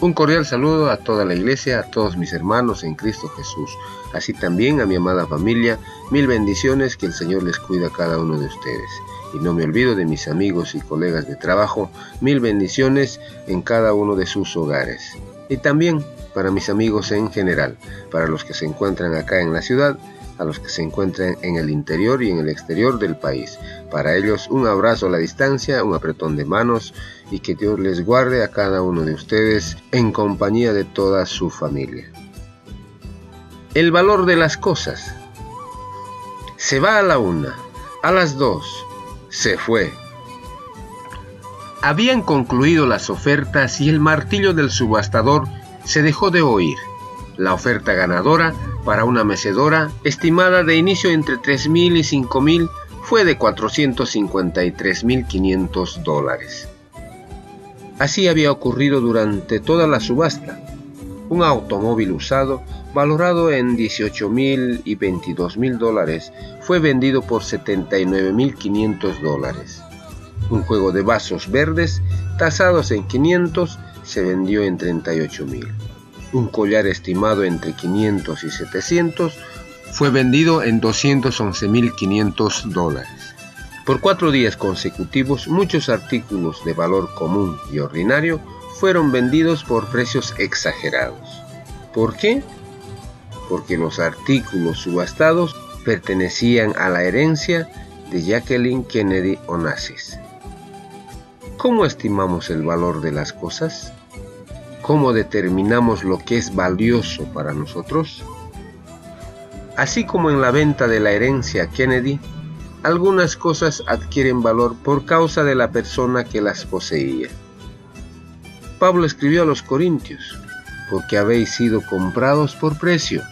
Un cordial saludo a toda la iglesia, a todos mis hermanos en Cristo Jesús, así también a mi amada familia, mil bendiciones, que el Señor les cuida a cada uno de ustedes. Y no me olvido de mis amigos y colegas de trabajo, mil bendiciones en cada uno de sus hogares. Y también para mis amigos en general, para los que se encuentran acá en la ciudad, a los que se encuentran en el interior y en el exterior del país. Para ellos un abrazo a la distancia, un apretón de manos y que Dios les guarde a cada uno de ustedes en compañía de toda su familia. El valor de las cosas. Se va a la una, a las dos, se fue. Habían concluido las ofertas y el martillo del subastador se dejó de oír. La oferta ganadora para una mecedora, estimada de inicio entre 3.000 y 5.000, fue de 453.500 dólares. Así había ocurrido durante toda la subasta. Un automóvil usado, valorado en 18.000 y 22.000 dólares, fue vendido por 79.500 dólares. Un juego de vasos verdes, tasados en 500, se vendió en 38.000 un collar estimado entre 500 y 700, fue vendido en 211.500 dólares. Por cuatro días consecutivos, muchos artículos de valor común y ordinario fueron vendidos por precios exagerados. ¿Por qué? Porque los artículos subastados pertenecían a la herencia de Jacqueline Kennedy Onassis. ¿Cómo estimamos el valor de las cosas? ¿Cómo determinamos lo que es valioso para nosotros? Así como en la venta de la herencia Kennedy, algunas cosas adquieren valor por causa de la persona que las poseía. Pablo escribió a los Corintios, porque habéis sido comprados por precio.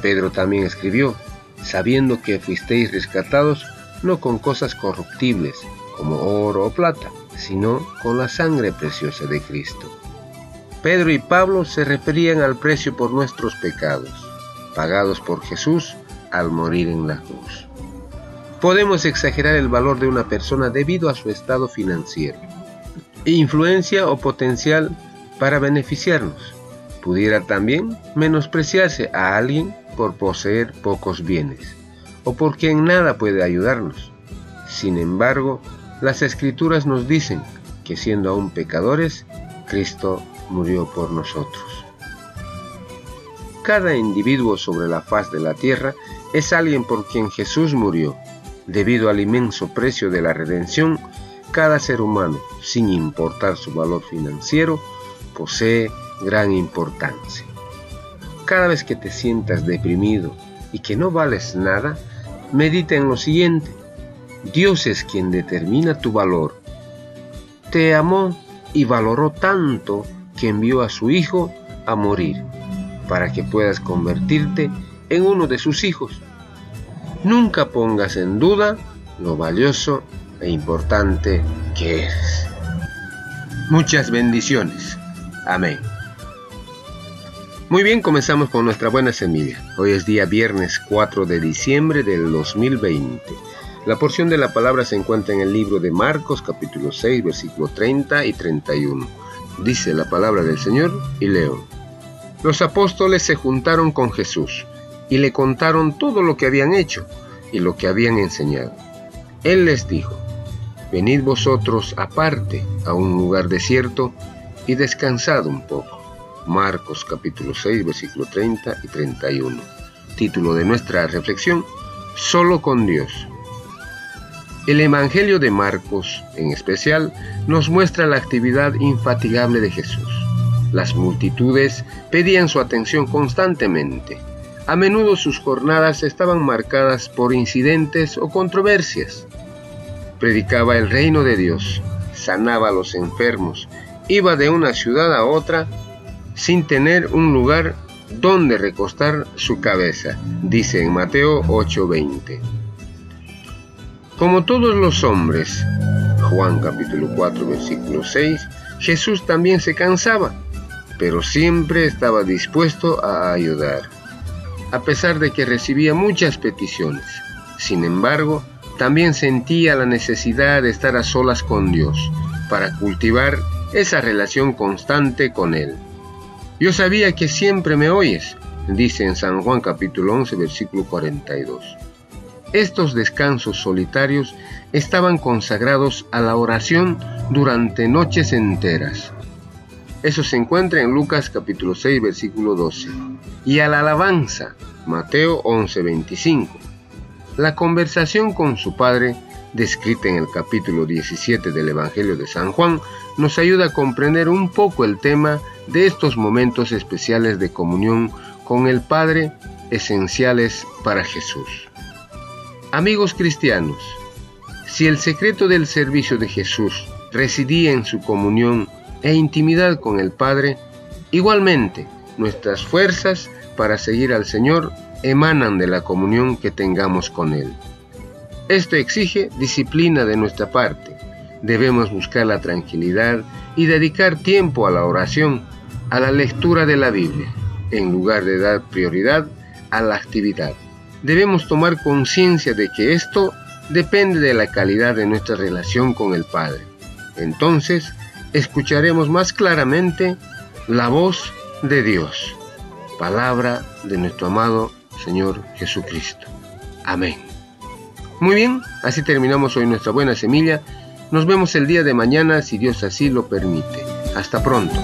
Pedro también escribió, sabiendo que fuisteis rescatados no con cosas corruptibles, como oro o plata, sino con la sangre preciosa de Cristo Pedro y Pablo se referían al precio por nuestros pecados, pagados por Jesús al morir en la cruz. Podemos exagerar el valor de una persona debido a su estado financiero, influencia o potencial para beneficiarnos. Pudiera también menospreciarse a alguien por poseer pocos bienes o porque en nada puede ayudarnos. Sin embargo, las escrituras nos dicen que siendo aún pecadores, Cristo murió por nosotros. Cada individuo sobre la faz de la tierra es alguien por quien Jesús murió. Debido al inmenso precio de la redención, cada ser humano, sin importar su valor financiero, posee gran importancia. Cada vez que te sientas deprimido y que no vales nada, medita en lo siguiente. Dios es quien determina tu valor. Te amó y valoró tanto que envió a su Hijo a morir, para que puedas convertirte en uno de sus hijos. Nunca pongas en duda lo valioso e importante que eres. Muchas bendiciones. Amén. Muy bien, comenzamos con nuestra buena semilla. Hoy es día viernes 4 de diciembre del 2020. La porción de la palabra se encuentra en el libro de Marcos capítulo 6 versículo 30 y 31 dice la palabra del Señor, y leo. Los apóstoles se juntaron con Jesús y le contaron todo lo que habían hecho y lo que habían enseñado. Él les dijo, venid vosotros aparte a un lugar desierto y descansad un poco. Marcos capítulo 6 versículo 30 y 31. Título de nuestra reflexión, Solo con Dios. El Evangelio de Marcos, en especial, nos muestra la actividad infatigable de Jesús. Las multitudes pedían su atención constantemente. A menudo sus jornadas estaban marcadas por incidentes o controversias. Predicaba el reino de Dios, sanaba a los enfermos, iba de una ciudad a otra sin tener un lugar dónde recostar su cabeza, dice en Mateo 8:20. Como todos los hombres, Juan capítulo 4 versículo 6, Jesús también se cansaba, pero siempre estaba dispuesto a ayudar, a pesar de que recibía muchas peticiones. Sin embargo, también sentía la necesidad de estar a solas con Dios, para cultivar esa relación constante con Él. Yo sabía que siempre me oyes, dice en San Juan capítulo 11 versículo 42. Estos descansos solitarios estaban consagrados a la oración durante noches enteras. Eso se encuentra en Lucas capítulo 6 versículo 12. Y a la alabanza, Mateo 11 25. La conversación con su padre, descrita en el capítulo 17 del Evangelio de San Juan, nos ayuda a comprender un poco el tema de estos momentos especiales de comunión con el Padre esenciales para Jesús. Amigos cristianos, si el secreto del servicio de Jesús residía en su comunión e intimidad con el Padre, igualmente nuestras fuerzas para seguir al Señor emanan de la comunión que tengamos con Él. Esto exige disciplina de nuestra parte. Debemos buscar la tranquilidad y dedicar tiempo a la oración, a la lectura de la Biblia, en lugar de dar prioridad a la actividad debemos tomar conciencia de que esto depende de la calidad de nuestra relación con el Padre. Entonces, escucharemos más claramente la voz de Dios, palabra de nuestro amado Señor Jesucristo. Amén. Muy bien, así terminamos hoy nuestra buena semilla. Nos vemos el día de mañana si Dios así lo permite. Hasta pronto.